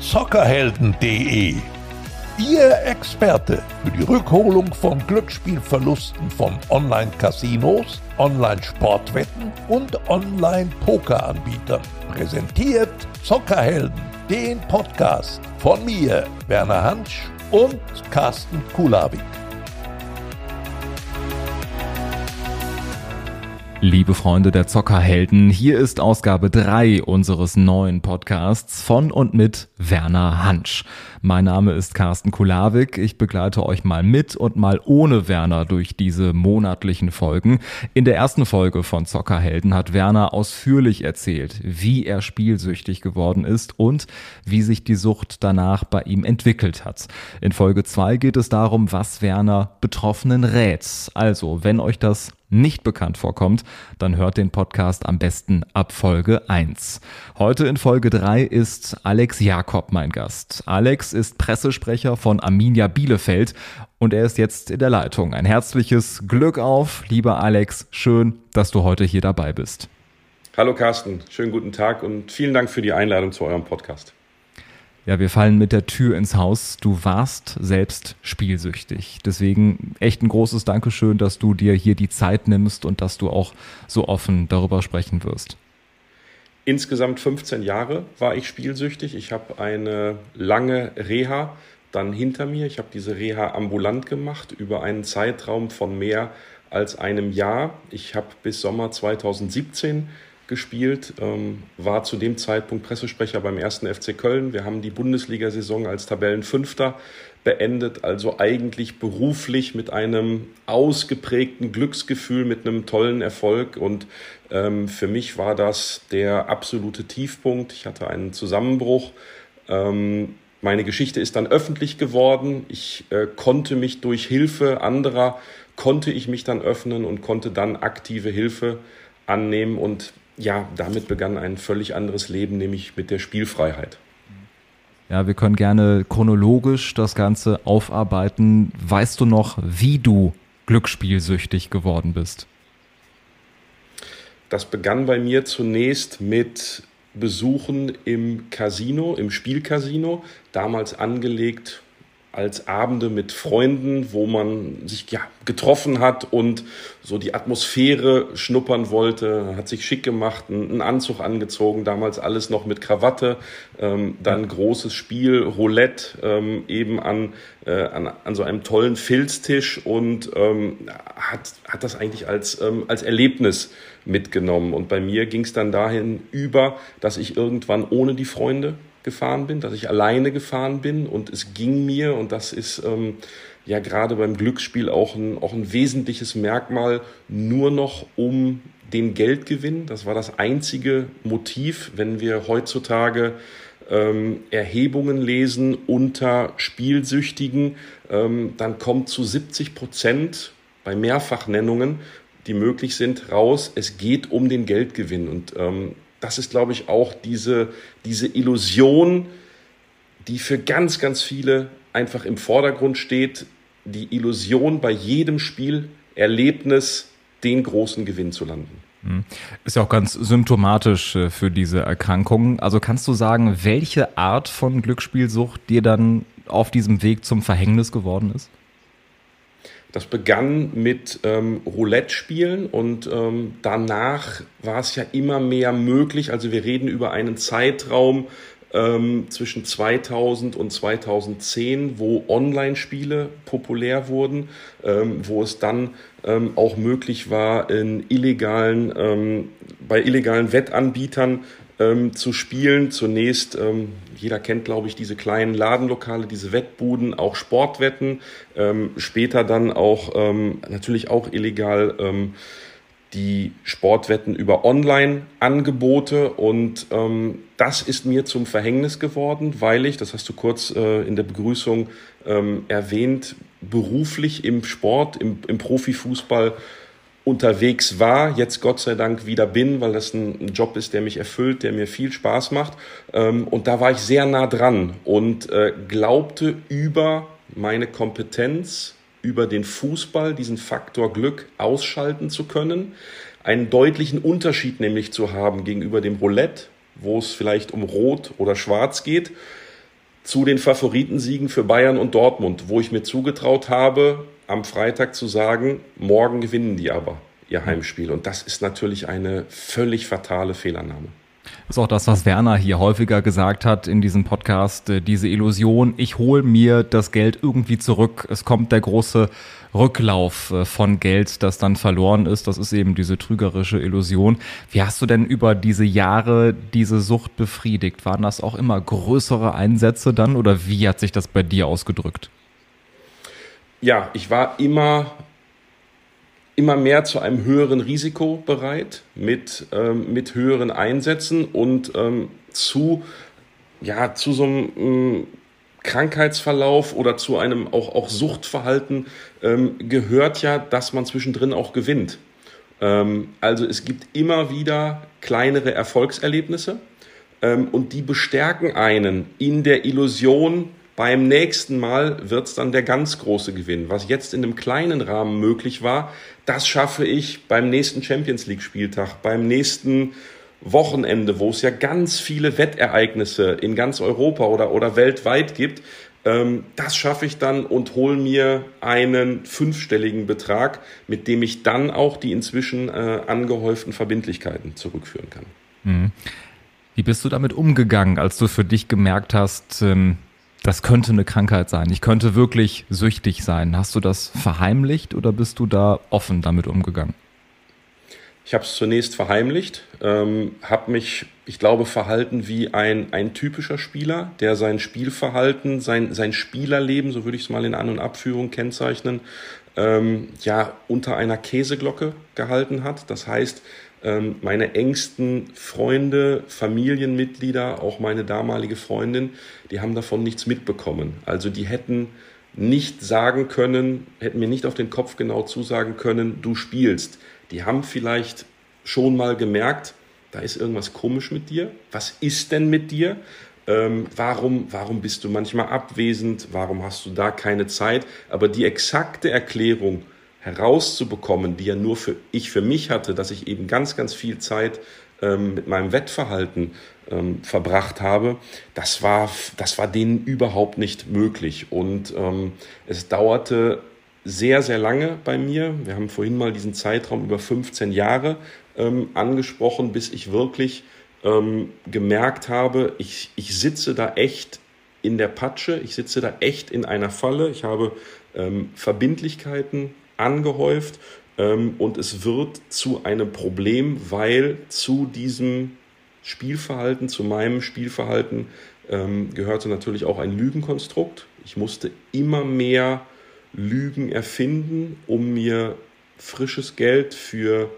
zockerhelden.de. Ihr Experte für die Rückholung von Glücksspielverlusten von Online-Casinos, Online-Sportwetten und Online-Poker-Anbietern. Präsentiert Zockerhelden, den Podcast von mir, Werner Hansch und Carsten Kulawik. Liebe Freunde der Zockerhelden, hier ist Ausgabe 3 unseres neuen Podcasts von und mit Werner Hansch. Mein Name ist Carsten Kulawik. Ich begleite euch mal mit und mal ohne Werner durch diese monatlichen Folgen. In der ersten Folge von Zockerhelden hat Werner ausführlich erzählt, wie er spielsüchtig geworden ist und wie sich die Sucht danach bei ihm entwickelt hat. In Folge 2 geht es darum, was Werner Betroffenen rät. Also, wenn euch das nicht bekannt vorkommt, dann hört den Podcast am besten ab Folge 1. Heute in Folge 3 ist Alex Jakob mein Gast. Alex ist Pressesprecher von Arminia Bielefeld und er ist jetzt in der Leitung. Ein herzliches Glück auf, lieber Alex. Schön, dass du heute hier dabei bist. Hallo Carsten, schönen guten Tag und vielen Dank für die Einladung zu eurem Podcast. Ja, wir fallen mit der Tür ins Haus. Du warst selbst spielsüchtig. Deswegen echt ein großes Dankeschön, dass du dir hier die Zeit nimmst und dass du auch so offen darüber sprechen wirst. Insgesamt 15 Jahre war ich spielsüchtig. Ich habe eine lange Reha dann hinter mir. Ich habe diese Reha ambulant gemacht über einen Zeitraum von mehr als einem Jahr. Ich habe bis Sommer 2017 gespielt, ähm, war zu dem Zeitpunkt Pressesprecher beim ersten FC Köln. Wir haben die Bundesliga-Saison als Tabellenfünfter beendet, also eigentlich beruflich mit einem ausgeprägten Glücksgefühl, mit einem tollen Erfolg. Und ähm, für mich war das der absolute Tiefpunkt. Ich hatte einen Zusammenbruch. Ähm, meine Geschichte ist dann öffentlich geworden. Ich äh, konnte mich durch Hilfe anderer, konnte ich mich dann öffnen und konnte dann aktive Hilfe annehmen. Und ja, damit begann ein völlig anderes Leben, nämlich mit der Spielfreiheit. Ja, wir können gerne chronologisch das Ganze aufarbeiten. Weißt du noch, wie du glücksspielsüchtig geworden bist? Das begann bei mir zunächst mit Besuchen im Casino, im Spielcasino, damals angelegt als Abende mit Freunden, wo man sich ja, getroffen hat und so die Atmosphäre schnuppern wollte, hat sich schick gemacht, einen Anzug angezogen, damals alles noch mit Krawatte, ähm, dann großes Spiel, Roulette, ähm, eben an, äh, an, an so einem tollen Filztisch und ähm, hat, hat das eigentlich als, ähm, als Erlebnis mitgenommen. Und bei mir ging es dann dahin über, dass ich irgendwann ohne die Freunde gefahren bin, dass ich alleine gefahren bin und es ging mir, und das ist ähm, ja gerade beim Glücksspiel auch ein, auch ein wesentliches Merkmal, nur noch um den Geldgewinn. Das war das einzige Motiv, wenn wir heutzutage ähm, Erhebungen lesen unter Spielsüchtigen, ähm, dann kommt zu 70 Prozent bei Mehrfachnennungen, die möglich sind, raus, es geht um den Geldgewinn. Und ähm, das ist, glaube ich, auch diese, diese Illusion, die für ganz, ganz viele einfach im Vordergrund steht. Die Illusion bei jedem Spielerlebnis den großen Gewinn zu landen. Hm. Ist ja auch ganz symptomatisch äh, für diese Erkrankung. Also kannst du sagen, welche Art von Glücksspielsucht dir dann auf diesem Weg zum Verhängnis geworden ist? Das begann mit ähm, Roulette-Spielen und ähm, danach war es ja immer mehr möglich. Also wir reden über einen Zeitraum ähm, zwischen 2000 und 2010, wo Online-Spiele populär wurden, ähm, wo es dann ähm, auch möglich war, in illegalen, ähm, bei illegalen Wettanbietern ähm, zu spielen. Zunächst, ähm, jeder kennt, glaube ich, diese kleinen Ladenlokale, diese Wettbuden, auch Sportwetten, ähm, später dann auch ähm, natürlich auch illegal ähm, die Sportwetten über Online-Angebote und ähm, das ist mir zum Verhängnis geworden, weil ich, das hast du kurz äh, in der Begrüßung ähm, erwähnt, beruflich im Sport, im, im Profifußball unterwegs war, jetzt Gott sei Dank wieder bin, weil das ein, Job ist, der mich erfüllt, der mir viel Spaß macht. Ähm, und da war ich sehr nah dran und äh, glaubte über meine Kompetenz, über den Fußball, diesen Faktor Glück ausschalten zu können, einen deutlichen Unterschied nämlich zu haben gegenüber dem Roulette, wo es vielleicht um Rot oder Schwarz geht. zu den Favoritensiegen für Bayern und Dortmund, wo ich mir zugetraut habe, am Freitag zu sagen, morgen gewinnen die aber ihr Heimspiel. Und das ist natürlich eine völlig fatale Fehlannahme. Das ist auch das, was Werner hier häufiger gesagt hat in diesem Podcast, äh, diese Illusion, ich hole mir das Geld irgendwie zurück. Es kommt der große Rücklauf äh, von Geld, das dann verloren ist. Das ist eben diese trügerische Illusion. Wie hast du denn über diese Jahre diese Sucht befriedigt? Waren das auch immer größere Einsätze dann oder wie hat sich das bei dir ausgedrückt? Ja, ich war immer immer mehr zu einem höheren Risiko bereit, mit, ähm, mit höheren Einsätzen und ähm, zu, ja, zu so einem ähm, Krankheitsverlauf oder zu einem auch, auch Suchtverhalten ähm, gehört ja, dass man zwischendrin auch gewinnt. Ähm, also es gibt immer wieder kleinere Erfolgserlebnisse und die bestärken einen in der Illusion, beim nächsten Mal wird es dann der ganz große Gewinn. Was jetzt in einem kleinen Rahmen möglich war, das schaffe ich beim nächsten Champions League Spieltag, beim nächsten Wochenende, wo es ja ganz viele Wettereignisse in ganz Europa oder, oder weltweit gibt. Ähm, das schaffe ich dann und hole mir einen fünfstelligen Betrag, mit dem ich dann auch die inzwischen äh, angehäuften Verbindlichkeiten zurückführen kann. Mhm. Wie bist du damit umgegangen, als du für dich gemerkt hast, ähm das könnte eine Krankheit sein. Ich könnte wirklich süchtig sein. Hast du das verheimlicht oder bist du da offen damit umgegangen? Ich habe es zunächst verheimlicht, ähm, habe mich, ich glaube, verhalten wie ein, ein typischer Spieler, der sein Spielverhalten, sein, sein Spielerleben, so würde ich es mal in An- und Abführung kennzeichnen, ähm, ja, unter einer Käseglocke gehalten hat. Das heißt, meine engsten Freunde, Familienmitglieder, auch meine damalige Freundin, die haben davon nichts mitbekommen. Also die hätten nicht sagen können, hätten mir nicht auf den Kopf genau zusagen können, du spielst. Die haben vielleicht schon mal gemerkt, da ist irgendwas komisch mit dir. Was ist denn mit dir? Ähm, warum, warum bist du manchmal abwesend? Warum hast du da keine Zeit? Aber die exakte Erklärung, herauszubekommen, die ja nur für ich für mich hatte, dass ich eben ganz, ganz viel Zeit ähm, mit meinem Wettverhalten ähm, verbracht habe, das war, das war denen überhaupt nicht möglich. Und ähm, es dauerte sehr, sehr lange bei mir. Wir haben vorhin mal diesen Zeitraum über 15 Jahre ähm, angesprochen, bis ich wirklich ähm, gemerkt habe, ich, ich sitze da echt in der Patsche, ich sitze da echt in einer Falle, ich habe ähm, Verbindlichkeiten angehäuft ähm, und es wird zu einem Problem, weil zu diesem Spielverhalten, zu meinem Spielverhalten ähm, gehörte natürlich auch ein Lügenkonstrukt. Ich musste immer mehr Lügen erfinden, um mir frisches Geld für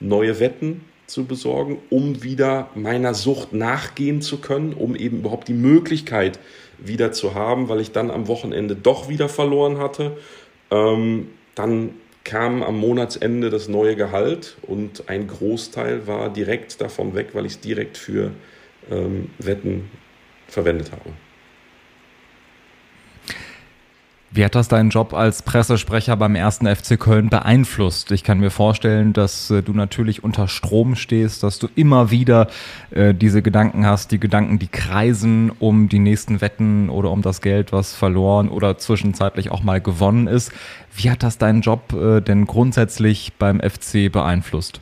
neue Wetten zu besorgen, um wieder meiner Sucht nachgehen zu können, um eben überhaupt die Möglichkeit wieder zu haben, weil ich dann am Wochenende doch wieder verloren hatte. Ähm, dann kam am Monatsende das neue Gehalt und ein Großteil war direkt davon weg, weil ich es direkt für ähm, Wetten verwendet habe. Wie hat das deinen Job als Pressesprecher beim ersten FC Köln beeinflusst? Ich kann mir vorstellen, dass äh, du natürlich unter Strom stehst, dass du immer wieder äh, diese Gedanken hast, die Gedanken, die kreisen um die nächsten Wetten oder um das Geld, was verloren oder zwischenzeitlich auch mal gewonnen ist. Wie hat das deinen Job äh, denn grundsätzlich beim FC beeinflusst?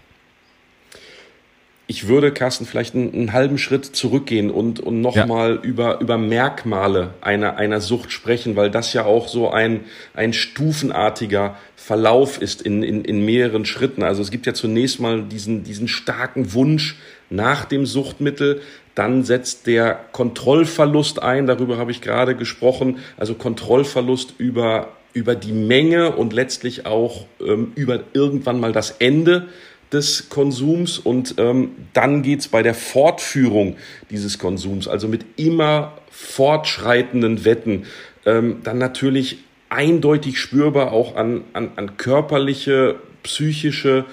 Ich würde, Carsten, vielleicht einen, einen, halben Schritt zurückgehen und, und nochmal ja. über, über Merkmale einer, einer Sucht sprechen, weil das ja auch so ein, ein stufenartiger Verlauf ist in, in, in mehreren Schritten. Also es gibt ja zunächst mal diesen, diesen starken Wunsch nach dem Suchtmittel, dann setzt der Kontrollverlust ein, darüber habe ich gerade gesprochen, also Kontrollverlust über, über die Menge und letztlich auch ähm, über irgendwann mal das Ende des Konsums und ähm, dann geht's bei der Fortführung dieses Konsums, also mit immer fortschreitenden Wetten, ähm, dann natürlich eindeutig spürbar auch an, an, an körperliche, psychische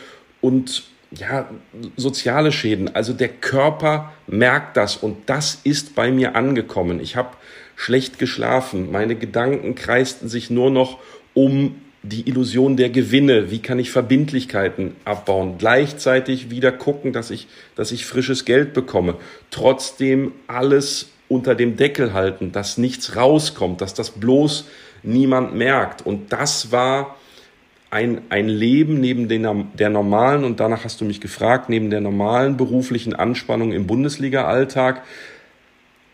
und ja, soziale Schäden. Also der Körper merkt das und das ist bei mir angekommen. Ich habe schlecht geschlafen, meine Gedanken kreisten sich nur noch um die Illusion der Gewinne, wie kann ich Verbindlichkeiten abbauen, gleichzeitig wieder gucken, dass ich, dass ich frisches Geld bekomme, trotzdem alles unter dem Deckel halten, dass nichts rauskommt, dass das bloß niemand merkt. Und das war ein, ein Leben neben den, der normalen, und danach hast du mich gefragt, neben der normalen beruflichen Anspannung im Bundesliga-Alltag,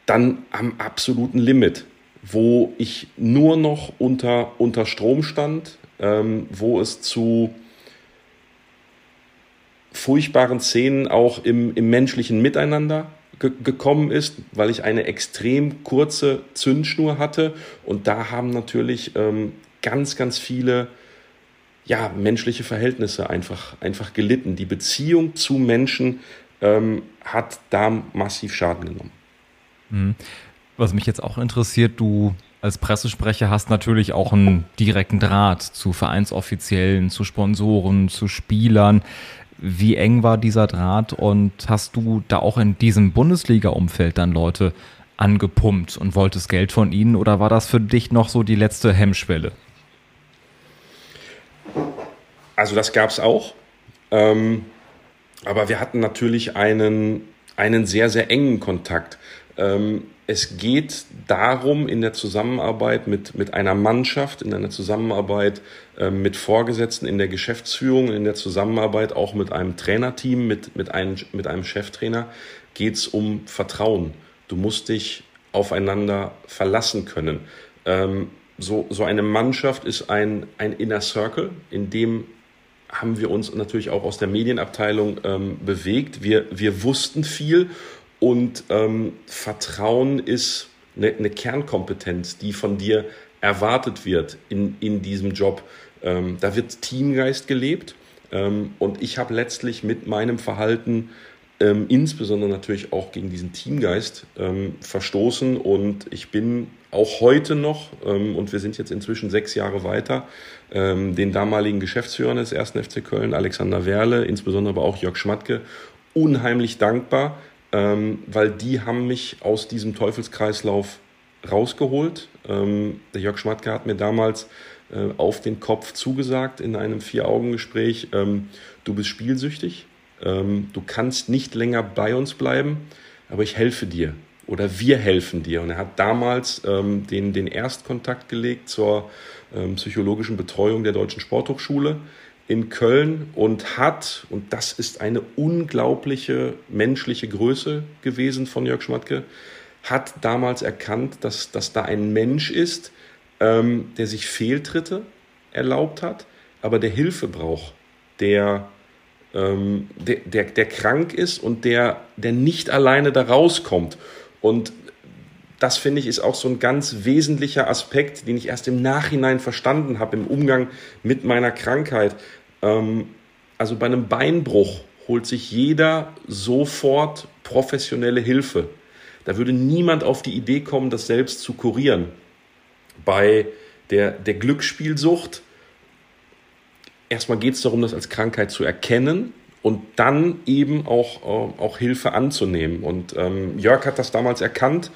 dann am absoluten Limit, wo ich nur noch unter, unter Strom stand, ähm, wo es zu furchtbaren Szenen auch im, im menschlichen Miteinander ge gekommen ist, weil ich eine extrem kurze Zündschnur hatte. Und da haben natürlich ähm, ganz, ganz viele ja, menschliche Verhältnisse einfach, einfach gelitten. Die Beziehung zu Menschen ähm, hat da massiv Schaden genommen. Mhm. Was mich jetzt auch interessiert, du als Pressesprecher hast natürlich auch einen direkten Draht zu Vereinsoffiziellen, zu Sponsoren, zu Spielern. Wie eng war dieser Draht und hast du da auch in diesem Bundesliga-Umfeld dann Leute angepumpt und wolltest Geld von ihnen oder war das für dich noch so die letzte Hemmschwelle? Also das gab es auch. Ähm, aber wir hatten natürlich einen, einen sehr, sehr engen Kontakt. Ähm, es geht darum, in der Zusammenarbeit mit, mit einer Mannschaft, in einer Zusammenarbeit äh, mit Vorgesetzten, in der Geschäftsführung, in der Zusammenarbeit auch mit einem Trainerteam, mit, mit, einem, mit einem Cheftrainer, geht es um Vertrauen. Du musst dich aufeinander verlassen können. Ähm, so, so eine Mannschaft ist ein, ein Inner Circle, in dem haben wir uns natürlich auch aus der Medienabteilung ähm, bewegt. Wir, wir wussten viel und ähm, Vertrauen ist eine, eine, Kernkompetenz, die von dir erwartet wird in, in diesem Job. Ähm, da wird Teamgeist gelebt. Ähm, und ich habe letztlich mit meinem Verhalten ähm, insbesondere natürlich auch gegen diesen Teamgeist ähm, verstoßen. Und ich bin auch heute noch, ähm, und wir sind jetzt inzwischen sechs Jahre weiter, den damaligen Geschäftsführern des 1. FC Köln, Alexander Werle, insbesondere aber auch Jörg Schmatke, unheimlich dankbar, ähm, weil die haben mich aus diesem Teufelskreislauf rausgeholt. Ähm, der Jörg Schmatke hat mir damals äh, auf den Kopf zugesagt in einem Vier-Augen-Gespräch, ähm, du bist spielsüchtig, ähm, du kannst nicht länger bei uns bleiben, aber ich helfe dir oder wir helfen dir. Und er hat damals ähm, den, den Erstkontakt gelegt zur ähm, psychologischen Betreuung der Deutschen Sporthochschule in Köln und hat, und das ist eine unglaubliche menschliche Größe gewesen von Jörg Schmatke, hat damals erkannt, dass, dass da ein Mensch ist, ähm, der sich Fehltritte erlaubt hat, aber der Hilfe braucht, der, ähm, der, der, der krank ist und der, der nicht alleine da rauskommt. Und das finde ich ist auch so ein ganz wesentlicher Aspekt, den ich erst im Nachhinein verstanden habe im Umgang mit meiner Krankheit. Ähm, also bei einem Beinbruch holt sich jeder sofort professionelle Hilfe. Da würde niemand auf die Idee kommen, das selbst zu kurieren. Bei der, der Glücksspielsucht, erstmal geht es darum, das als Krankheit zu erkennen und dann eben auch, äh, auch Hilfe anzunehmen. Und ähm, Jörg hat das damals erkannt,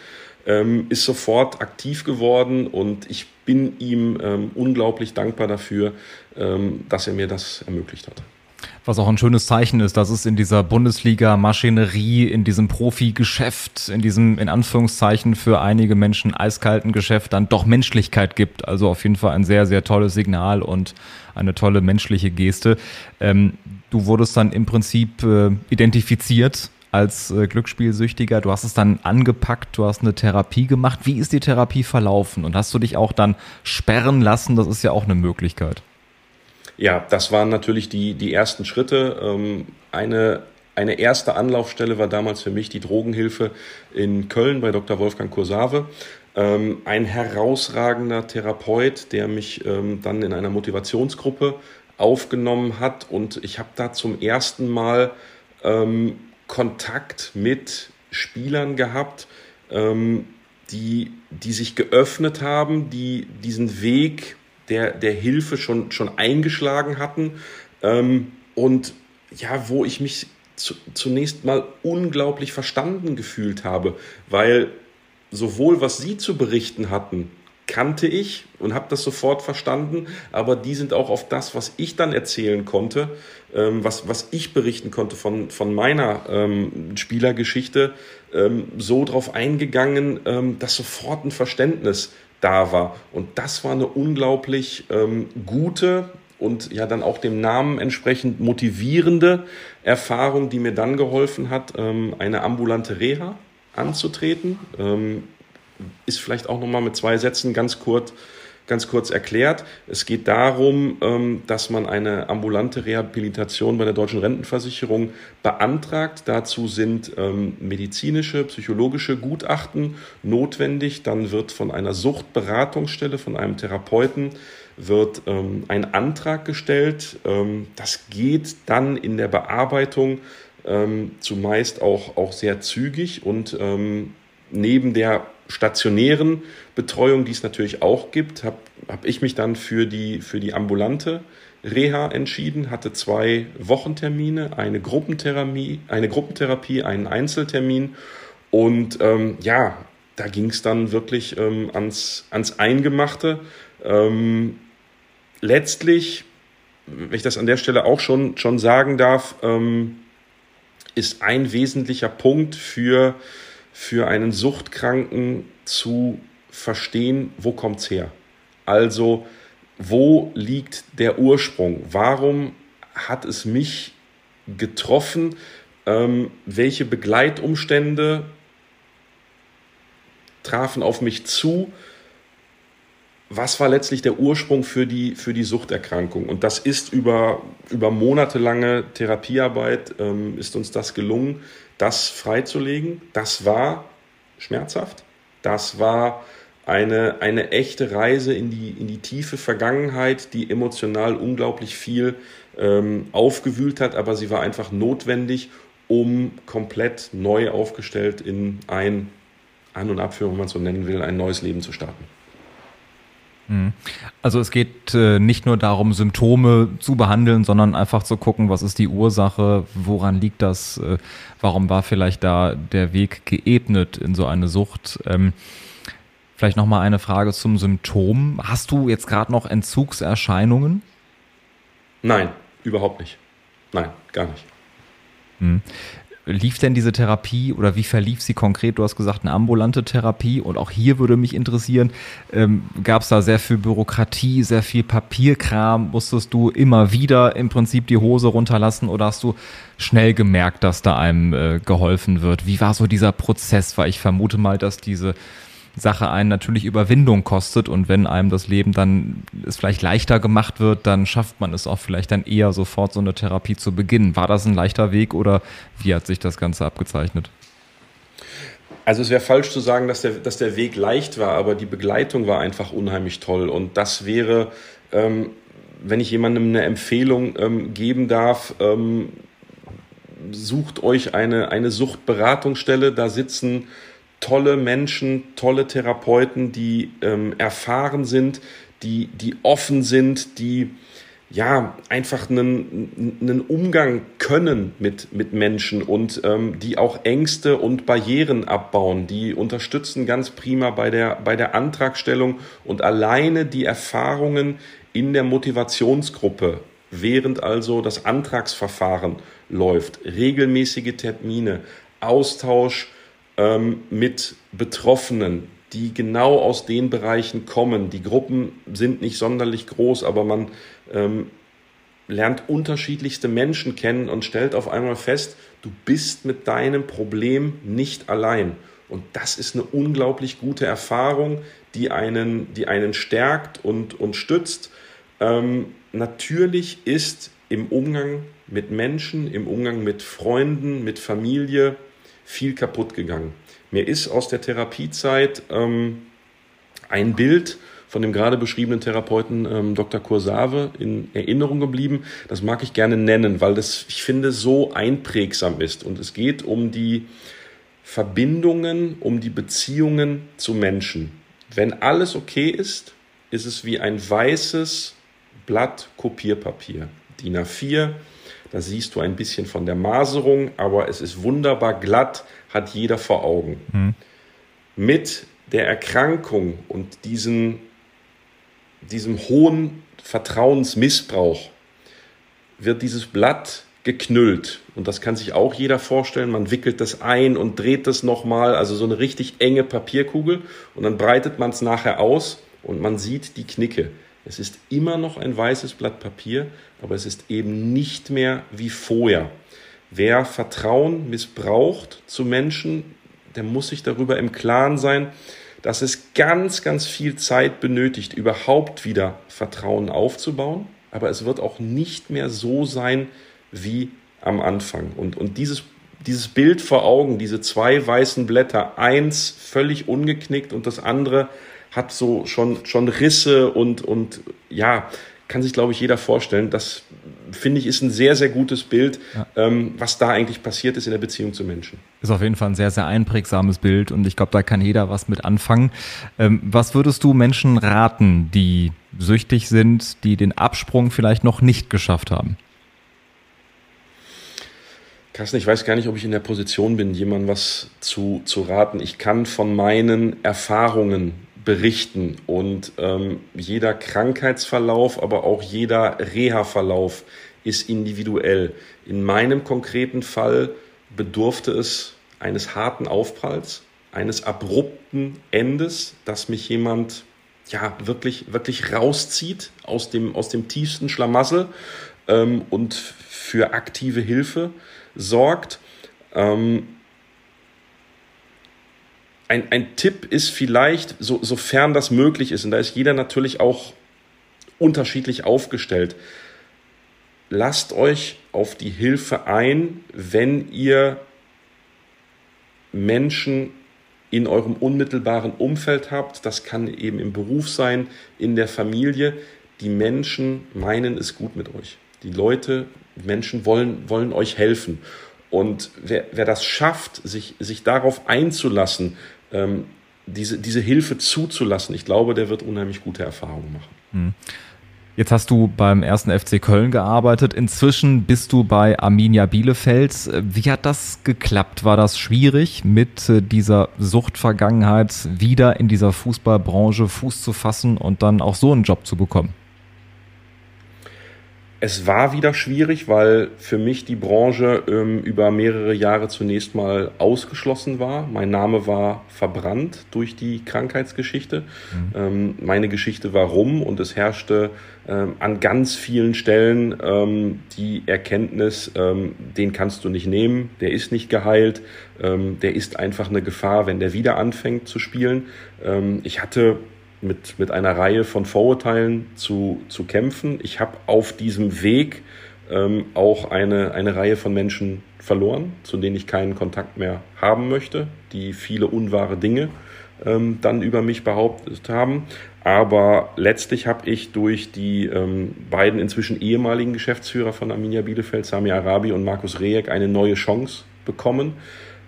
ähm, ist sofort aktiv geworden und ich bin ihm ähm, unglaublich dankbar dafür, ähm, dass er mir das ermöglicht hat. Was auch ein schönes Zeichen ist, dass es in dieser Bundesliga-Maschinerie, in diesem Profi-Geschäft, in diesem in Anführungszeichen für einige Menschen eiskalten Geschäft dann doch Menschlichkeit gibt. Also auf jeden Fall ein sehr, sehr tolles Signal und eine tolle menschliche Geste. Ähm, du wurdest dann im Prinzip äh, identifiziert als äh, Glücksspielsüchtiger. Du hast es dann angepackt, du hast eine Therapie gemacht. Wie ist die Therapie verlaufen? Und hast du dich auch dann sperren lassen? Das ist ja auch eine Möglichkeit. Ja, das waren natürlich die, die ersten Schritte. Ähm, eine, eine erste Anlaufstelle war damals für mich die Drogenhilfe in Köln bei Dr. Wolfgang Kursave. Ähm, ein herausragender Therapeut, der mich ähm, dann in einer Motivationsgruppe aufgenommen hat. Und ich habe da zum ersten Mal ähm, Kontakt mit Spielern gehabt, ähm, die, die sich geöffnet haben, die diesen Weg der, der Hilfe schon, schon eingeschlagen hatten. Ähm, und ja, wo ich mich zu, zunächst mal unglaublich verstanden gefühlt habe, weil sowohl was sie zu berichten hatten, kannte ich und habe das sofort verstanden, aber die sind auch auf das, was ich dann erzählen konnte, ähm, was, was ich berichten konnte von, von meiner ähm, Spielergeschichte, ähm, so drauf eingegangen, ähm, dass sofort ein Verständnis da war. Und das war eine unglaublich ähm, gute und ja dann auch dem Namen entsprechend motivierende Erfahrung, die mir dann geholfen hat, ähm, eine ambulante Reha anzutreten. Ist vielleicht auch nochmal mit zwei Sätzen ganz kurz, ganz kurz erklärt. Es geht darum, ähm, dass man eine ambulante Rehabilitation bei der deutschen Rentenversicherung beantragt. Dazu sind ähm, medizinische, psychologische Gutachten notwendig. Dann wird von einer Suchtberatungsstelle, von einem Therapeuten, wird ähm, ein Antrag gestellt. das geht dann in der Bearbeitung zumeist auch, auch sehr zügig und neben der stationären Betreuung, die es natürlich auch gibt, habe hab ich mich dann für die, für die ambulante Reha entschieden, hatte zwei Wochentermine, eine Gruppentherapie, eine Gruppentherapie einen Einzeltermin und ähm, ja, da ging es dann wirklich ähm, ans, ans Eingemachte. Ähm, letztlich, wenn ich das an der Stelle auch schon, schon sagen darf, ähm, ist ein wesentlicher Punkt für für einen Suchtkranken zu verstehen, wo kommt es her? Also, wo liegt der Ursprung? Warum hat es mich getroffen? Ähm, welche Begleitumstände trafen auf mich zu? Was war letztlich der Ursprung für die, für die Suchterkrankung? Und das ist über, über monatelange Therapiearbeit, ähm, ist uns das gelungen, das freizulegen. Das war schmerzhaft. Das war eine, eine echte Reise in die, in die tiefe Vergangenheit, die emotional unglaublich viel ähm, aufgewühlt hat, aber sie war einfach notwendig, um komplett neu aufgestellt in ein An- und Abführung, wenn man es so nennen will, ein neues Leben zu starten. Mhm. Also es geht äh, nicht nur darum, Symptome zu behandeln, sondern einfach zu gucken, was ist die Ursache, woran liegt das, äh, warum war vielleicht da der Weg geebnet in so eine Sucht. Ähm, vielleicht nochmal eine Frage zum Symptom. Hast du jetzt gerade noch Entzugserscheinungen? Nein, überhaupt nicht. Nein, gar nicht. Hm lief denn diese Therapie oder wie verlief sie konkret? Du hast gesagt, eine ambulante Therapie und auch hier würde mich interessieren, ähm, gab es da sehr viel Bürokratie, sehr viel Papierkram? Musstest du immer wieder im Prinzip die Hose runterlassen oder hast du schnell gemerkt, dass da einem äh, geholfen wird? Wie war so dieser Prozess? Weil ich vermute mal, dass diese Sache einen natürlich Überwindung kostet und wenn einem das Leben dann es vielleicht leichter gemacht wird, dann schafft man es auch vielleicht dann eher sofort so eine Therapie zu beginnen. War das ein leichter Weg oder wie hat sich das Ganze abgezeichnet? Also es wäre falsch zu sagen, dass der, dass der Weg leicht war, aber die Begleitung war einfach unheimlich toll und das wäre, ähm, wenn ich jemandem eine Empfehlung ähm, geben darf, ähm, sucht euch eine, eine Suchtberatungsstelle, da sitzen tolle Menschen, tolle Therapeuten, die ähm, erfahren sind, die, die offen sind, die ja einfach einen, einen Umgang können mit, mit Menschen und ähm, die auch Ängste und Barrieren abbauen. Die unterstützen ganz prima bei der, bei der Antragstellung und alleine die Erfahrungen in der Motivationsgruppe, während also das Antragsverfahren läuft, regelmäßige Termine, Austausch, ähm, mit Betroffenen, die genau aus den Bereichen kommen. Die Gruppen sind nicht sonderlich groß, aber man ähm, lernt unterschiedlichste Menschen kennen und stellt auf einmal fest, du bist mit deinem Problem nicht allein. Und das ist eine unglaublich gute Erfahrung, die einen, die einen stärkt und, und stützt. Ähm, natürlich ist im Umgang mit Menschen, im Umgang mit Freunden, mit Familie, viel kaputt gegangen. Mir ist aus der Therapiezeit ähm, ein Bild von dem gerade beschriebenen Therapeuten ähm, Dr. Kursave in Erinnerung geblieben. Das mag ich gerne nennen, weil das, ich finde, so einprägsam ist. Und es geht um die Verbindungen, um die Beziehungen zu Menschen. Wenn alles okay ist, ist es wie ein weißes Blatt Kopierpapier. DIN A4, da siehst du ein bisschen von der Maserung, aber es ist wunderbar glatt, hat jeder vor Augen. Mhm. Mit der Erkrankung und diesen, diesem hohen Vertrauensmissbrauch wird dieses Blatt geknüllt. Und das kann sich auch jeder vorstellen. Man wickelt das ein und dreht das nochmal, also so eine richtig enge Papierkugel. Und dann breitet man es nachher aus und man sieht die Knicke. Es ist immer noch ein weißes Blatt Papier, aber es ist eben nicht mehr wie vorher. Wer Vertrauen missbraucht zu Menschen, der muss sich darüber im Klaren sein, dass es ganz, ganz viel Zeit benötigt, überhaupt wieder Vertrauen aufzubauen. Aber es wird auch nicht mehr so sein wie am Anfang. Und, und dieses, dieses Bild vor Augen, diese zwei weißen Blätter, eins völlig ungeknickt und das andere hat so schon, schon Risse und, und ja, kann sich, glaube ich, jeder vorstellen. Das finde ich ist ein sehr, sehr gutes Bild, ja. ähm, was da eigentlich passiert ist in der Beziehung zu Menschen. Ist auf jeden Fall ein sehr, sehr einprägsames Bild und ich glaube, da kann jeder was mit anfangen. Ähm, was würdest du Menschen raten, die süchtig sind, die den Absprung vielleicht noch nicht geschafft haben? Carsten, ich weiß gar nicht, ob ich in der Position bin, jemandem was zu, zu raten. Ich kann von meinen Erfahrungen berichten. Und ähm, jeder Krankheitsverlauf, aber auch jeder Reha-Verlauf ist individuell. In meinem konkreten Fall bedurfte es eines harten Aufpralls, eines abrupten Endes, dass mich jemand ja wirklich, wirklich rauszieht aus dem, aus dem tiefsten Schlamassel ähm, und für aktive Hilfe sorgt. Ähm, ein, ein Tipp ist vielleicht, so, sofern das möglich ist, und da ist jeder natürlich auch unterschiedlich aufgestellt, lasst euch auf die Hilfe ein, wenn ihr Menschen in eurem unmittelbaren Umfeld habt. Das kann eben im Beruf sein, in der Familie. Die Menschen meinen es gut mit euch. Die Leute, Menschen wollen, wollen euch helfen. Und wer, wer das schafft, sich, sich darauf einzulassen, ähm, diese, diese Hilfe zuzulassen, ich glaube, der wird unheimlich gute Erfahrungen machen. Hm. Jetzt hast du beim ersten FC Köln gearbeitet. Inzwischen bist du bei Arminia Bielefeld. Wie hat das geklappt? War das schwierig, mit äh, dieser Suchtvergangenheit wieder in dieser Fußballbranche Fuß zu fassen und dann auch so einen Job zu bekommen? Es war wieder schwierig, weil für mich die Branche ähm, über mehrere Jahre zunächst mal ausgeschlossen war. Mein Name war verbrannt durch die Krankheitsgeschichte. Mhm. Ähm, meine Geschichte war rum und es herrschte ähm, an ganz vielen Stellen ähm, die Erkenntnis, ähm, den kannst du nicht nehmen, der ist nicht geheilt, ähm, der ist einfach eine Gefahr, wenn der wieder anfängt zu spielen. ich hatte mit, mit einer Reihe von Vorurteilen zu, zu kämpfen. Ich habe auf diesem Weg ähm, auch eine, eine Reihe von Menschen verloren, zu denen ich keinen Kontakt mehr haben möchte, die viele unwahre Dinge ähm, dann über mich behauptet haben. Aber letztlich habe ich durch die ähm, beiden inzwischen ehemaligen Geschäftsführer von Arminia Bielefeld, Sami Arabi und Markus Rejek, eine neue Chance bekommen.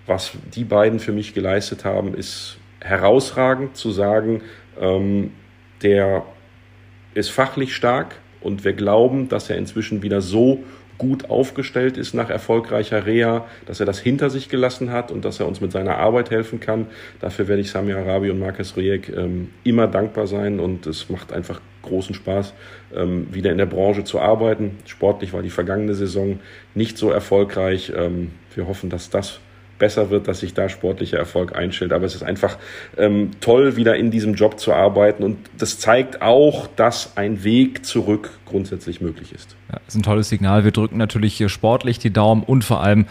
Was die beiden für mich geleistet haben, ist herausragend zu sagen, ähm, der ist fachlich stark und wir glauben, dass er inzwischen wieder so gut aufgestellt ist nach erfolgreicher Reha, dass er das hinter sich gelassen hat und dass er uns mit seiner Arbeit helfen kann. Dafür werde ich Sami Arabi und Marcus Rejek ähm, immer dankbar sein und es macht einfach großen Spaß, ähm, wieder in der Branche zu arbeiten. Sportlich war die vergangene Saison nicht so erfolgreich. Ähm, wir hoffen, dass das besser wird, dass sich da sportlicher Erfolg einstellt. Aber es ist einfach ähm, toll, wieder in diesem Job zu arbeiten. Und das zeigt auch, dass ein Weg zurück grundsätzlich möglich ist. Ja, das ist ein tolles Signal. Wir drücken natürlich hier sportlich die Daumen und vor allem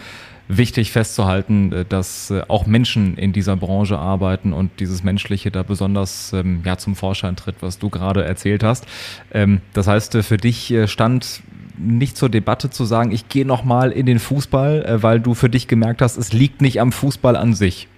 wichtig festzuhalten, äh, dass äh, auch Menschen in dieser Branche arbeiten und dieses Menschliche da besonders ähm, ja, zum Vorschein tritt, was du gerade erzählt hast. Ähm, das heißt, äh, für dich stand nicht zur Debatte zu sagen, ich gehe nochmal in den Fußball, weil du für dich gemerkt hast, es liegt nicht am Fußball an sich.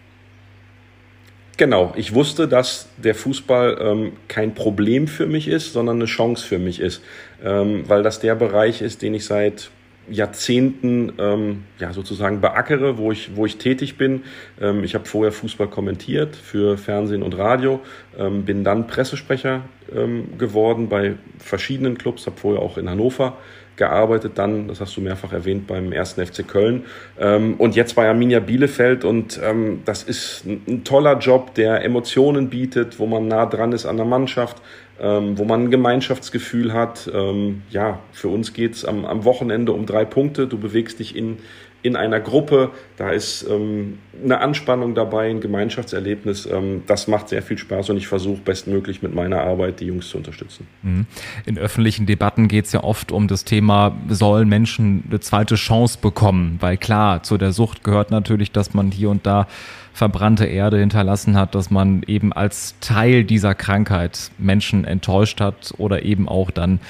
Genau, ich wusste, dass der Fußball ähm, kein Problem für mich ist, sondern eine Chance für mich ist, ähm, weil das der Bereich ist, den ich seit Jahrzehnten ähm, ja sozusagen beackere, wo ich, wo ich tätig bin. Ähm, ich habe vorher Fußball kommentiert für Fernsehen und Radio, ähm, bin dann Pressesprecher ähm, geworden bei verschiedenen Clubs, habe vorher auch in Hannover gearbeitet, dann, das hast du mehrfach erwähnt, beim ersten FC Köln ähm, und jetzt bei Arminia Bielefeld und ähm, das ist ein, ein toller Job, der Emotionen bietet, wo man nah dran ist an der Mannschaft, ähm, wo man ein Gemeinschaftsgefühl hat. Ähm, ja, für uns geht's am, am Wochenende um drei Punkte. Du bewegst dich in, in einer Gruppe, da ist ähm, eine Anspannung dabei, ein Gemeinschaftserlebnis. Ähm, das macht sehr viel Spaß und ich versuche bestmöglich mit meiner Arbeit die Jungs zu unterstützen. Mhm. In öffentlichen Debatten geht es ja oft um das Thema, sollen Menschen eine zweite Chance bekommen? Weil klar, zu der Sucht gehört natürlich, dass man hier und da verbrannte Erde hinterlassen hat, dass man eben als Teil dieser Krankheit Menschen enttäuscht hat oder eben auch dann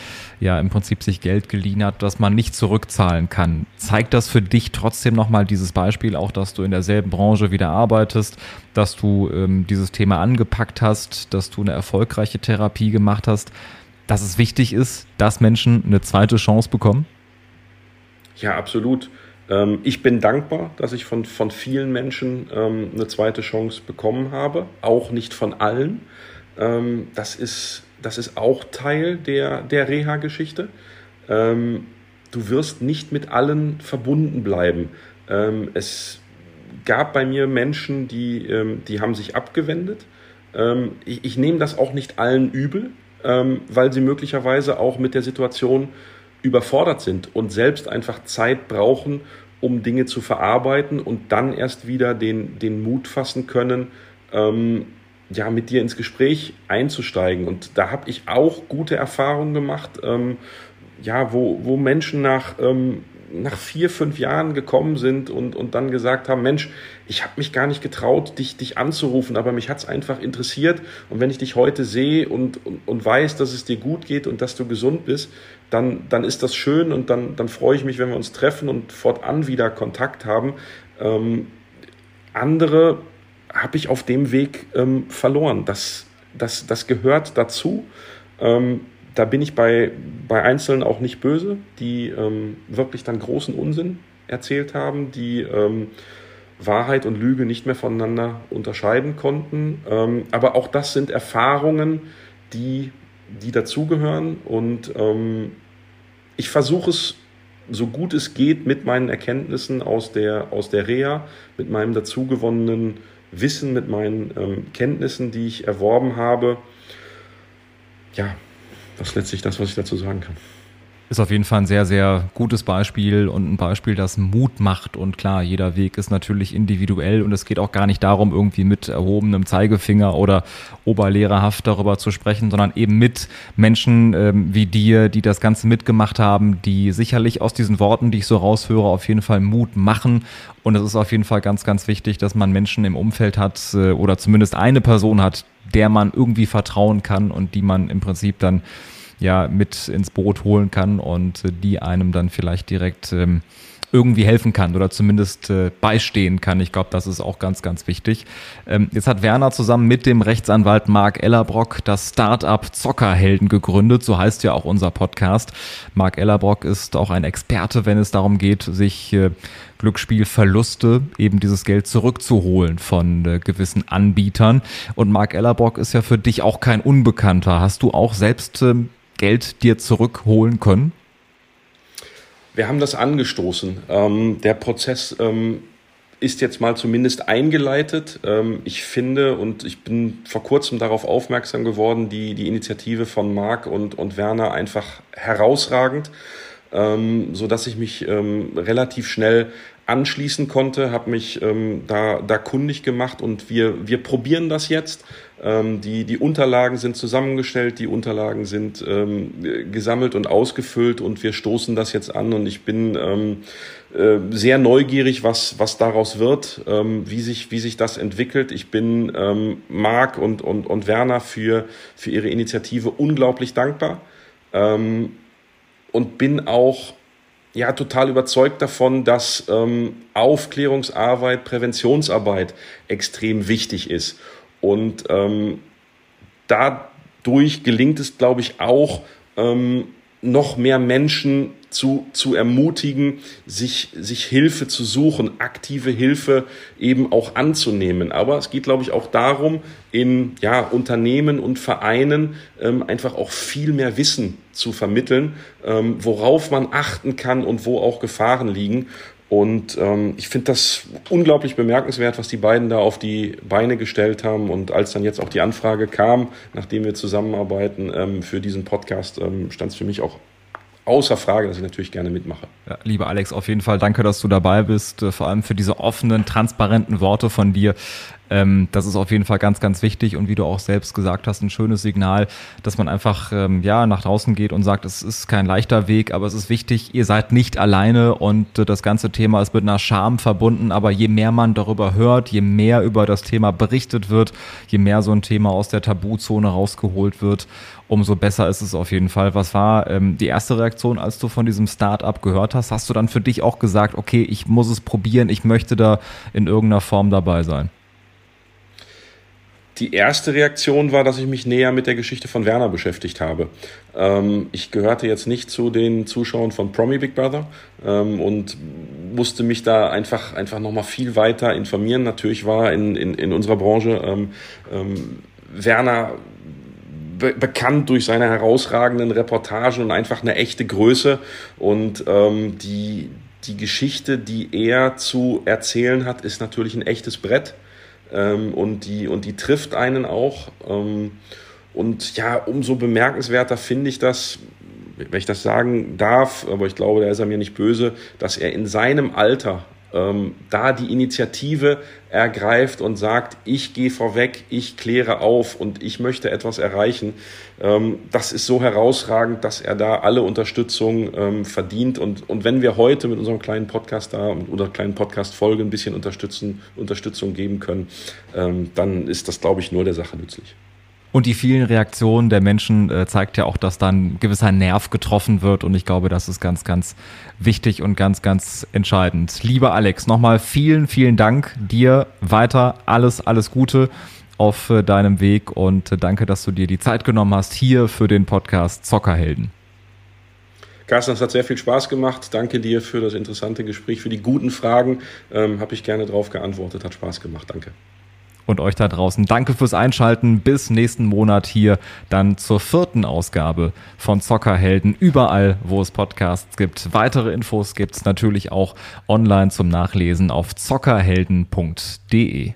ja im Prinzip sich Geld geliehen hat, dass man nicht zurückzahlen kann. Zeigt das für dich trotzdem nochmal dieses Beispiel, auch dass du in derselben Branche wieder arbeitest, dass du ähm, dieses Thema angepackt hast, dass du eine erfolgreiche Therapie gemacht hast, dass es wichtig ist, dass Menschen eine zweite Chance bekommen? Ja, absolut. Ähm, ich bin dankbar, dass ich von, von vielen Menschen ähm, eine zweite Chance bekommen habe, auch nicht von allen. Ähm, das, ist, das ist auch Teil der, der Reha-Geschichte. Ähm, du wirst nicht mit allen verbunden bleiben. Ähm, es gab bei mir Menschen, die, ähm, die haben sich abgewendet. ich, ich nehme das auch nicht allen übel, weil sie möglicherweise auch mit der Situation überfordert sind und selbst einfach Zeit brauchen, um Dinge zu verarbeiten und dann erst wieder den, den Mut fassen können, ähm, ja, mit dir ins Gespräch einzusteigen. Und da habe ich auch gute Erfahrungen gemacht, ähm, ja, wo, wo Menschen nach ähm, nach vier, fünf Jahren gekommen sind und, und dann gesagt haben, Mensch, ich habe mich gar nicht getraut, dich, dich anzurufen, aber mich hat es einfach interessiert. Und wenn ich dich heute sehe und, und, und weiß, dass es dir gut geht und dass du gesund bist, dann, dann ist das schön und dann, dann freue ich mich, wenn wir uns treffen und fortan wieder Kontakt haben. Ähm, andere habe ich auf dem Weg ähm, verloren. Das, das, das gehört dazu. Ähm, da bin ich bei, bei Einzelnen auch nicht böse, die ähm, wirklich dann großen Unsinn erzählt haben, die ähm, Wahrheit und Lüge nicht mehr voneinander unterscheiden konnten. Ähm, aber auch das sind Erfahrungen, die, die dazugehören. Und ähm, ich versuche es so gut es geht mit meinen Erkenntnissen aus der, aus der Reha, mit meinem dazugewonnenen Wissen, mit meinen ähm, Kenntnissen, die ich erworben habe, ja, das ist letztlich das, was ich dazu sagen kann. Ist auf jeden Fall ein sehr, sehr gutes Beispiel und ein Beispiel, das Mut macht. Und klar, jeder Weg ist natürlich individuell und es geht auch gar nicht darum, irgendwie mit erhobenem Zeigefinger oder oberlehrerhaft darüber zu sprechen, sondern eben mit Menschen ähm, wie dir, die das Ganze mitgemacht haben, die sicherlich aus diesen Worten, die ich so raushöre, auf jeden Fall Mut machen. Und es ist auf jeden Fall ganz, ganz wichtig, dass man Menschen im Umfeld hat äh, oder zumindest eine Person hat, der man irgendwie vertrauen kann und die man im Prinzip dann ja mit ins Boot holen kann und äh, die einem dann vielleicht direkt ähm, irgendwie helfen kann oder zumindest äh, beistehen kann. Ich glaube, das ist auch ganz, ganz wichtig. Ähm, jetzt hat Werner zusammen mit dem Rechtsanwalt Marc Ellerbrock das Startup Zockerhelden gegründet. So heißt ja auch unser Podcast. Marc Ellerbrock ist auch ein Experte, wenn es darum geht, sich äh, Glücksspielverluste, eben dieses Geld zurückzuholen von äh, gewissen Anbietern. Und Marc Ellerbrock ist ja für dich auch kein Unbekannter. Hast du auch selbst äh, Geld dir zurückholen können? Wir haben das angestoßen. Ähm, der Prozess ähm, ist jetzt mal zumindest eingeleitet. Ähm, ich finde und ich bin vor kurzem darauf aufmerksam geworden, die, die Initiative von Marc und, und Werner einfach herausragend, ähm, so dass ich mich ähm, relativ schnell anschließen konnte, habe mich ähm, da, da kundig gemacht und wir, wir probieren das jetzt. Ähm, die, die Unterlagen sind zusammengestellt, die Unterlagen sind ähm, gesammelt und ausgefüllt und wir stoßen das jetzt an und ich bin ähm, äh, sehr neugierig, was, was daraus wird, ähm, wie, sich, wie sich das entwickelt. Ich bin ähm, Marc und, und, und Werner für, für ihre Initiative unglaublich dankbar ähm, und bin auch ja total überzeugt davon, dass ähm, Aufklärungsarbeit, Präventionsarbeit extrem wichtig ist. Und ähm, dadurch gelingt es, glaube ich, auch, ähm, noch mehr Menschen zu, zu ermutigen, sich, sich Hilfe zu suchen, aktive Hilfe eben auch anzunehmen. Aber es geht, glaube ich, auch darum, in ja, Unternehmen und Vereinen ähm, einfach auch viel mehr Wissen zu vermitteln, ähm, worauf man achten kann und wo auch Gefahren liegen. Und ähm, ich finde das unglaublich bemerkenswert, was die beiden da auf die Beine gestellt haben. Und als dann jetzt auch die Anfrage kam, nachdem wir zusammenarbeiten ähm, für diesen Podcast, ähm, stand es für mich auch außer Frage, dass ich natürlich gerne mitmache. Ja, lieber Alex, auf jeden Fall danke, dass du dabei bist, äh, vor allem für diese offenen, transparenten Worte von dir. Ähm, das ist auf jeden Fall ganz, ganz wichtig und wie du auch selbst gesagt hast, ein schönes Signal, dass man einfach ähm, ja nach draußen geht und sagt, es ist kein leichter Weg, aber es ist wichtig, ihr seid nicht alleine und äh, das ganze Thema ist mit einer Scham verbunden, aber je mehr man darüber hört, je mehr über das Thema berichtet wird, je mehr so ein Thema aus der Tabuzone rausgeholt wird umso besser ist es auf jeden Fall. Was war ähm, die erste Reaktion, als du von diesem Startup gehört hast? Hast du dann für dich auch gesagt, okay, ich muss es probieren, ich möchte da in irgendeiner Form dabei sein? Die erste Reaktion war, dass ich mich näher mit der Geschichte von Werner beschäftigt habe. Ähm, ich gehörte jetzt nicht zu den Zuschauern von Promi Big Brother ähm, und musste mich da einfach, einfach nochmal viel weiter informieren. Natürlich war in, in, in unserer Branche ähm, ähm Werner be bekannt durch seine herausragenden Reportagen und einfach eine echte Größe. Und ähm, die, die Geschichte, die er zu erzählen hat, ist natürlich ein echtes Brett. Ähm, und, die, und die trifft einen auch. Ähm, und ja, umso bemerkenswerter finde ich das, wenn ich das sagen darf, aber ich glaube, da ist er mir nicht böse, dass er in seinem Alter ähm, da die Initiative ergreift und sagt, ich gehe vorweg, ich kläre auf und ich möchte etwas erreichen. Ähm, das ist so herausragend, dass er da alle Unterstützung ähm, verdient. Und, und wenn wir heute mit unserem kleinen Podcast da oder kleinen Podcast-Folge ein bisschen unterstützen, Unterstützung geben können, ähm, dann ist das, glaube ich, nur der Sache nützlich. Und die vielen Reaktionen der Menschen äh, zeigt ja auch, dass dann gewisser Nerv getroffen wird. Und ich glaube, das ist ganz, ganz wichtig und ganz, ganz entscheidend. Lieber Alex, nochmal vielen, vielen Dank dir weiter. Alles, alles Gute auf äh, deinem Weg und äh, danke, dass du dir die Zeit genommen hast hier für den Podcast Zockerhelden. Carsten, es hat sehr viel Spaß gemacht. Danke dir für das interessante Gespräch, für die guten Fragen. Ähm, Habe ich gerne drauf geantwortet. Hat Spaß gemacht. Danke und euch da draußen. Danke fürs Einschalten. Bis nächsten Monat hier dann zur vierten Ausgabe von Zockerhelden. Überall, wo es Podcasts gibt. Weitere Infos gibt es natürlich auch online zum Nachlesen auf zockerhelden.de.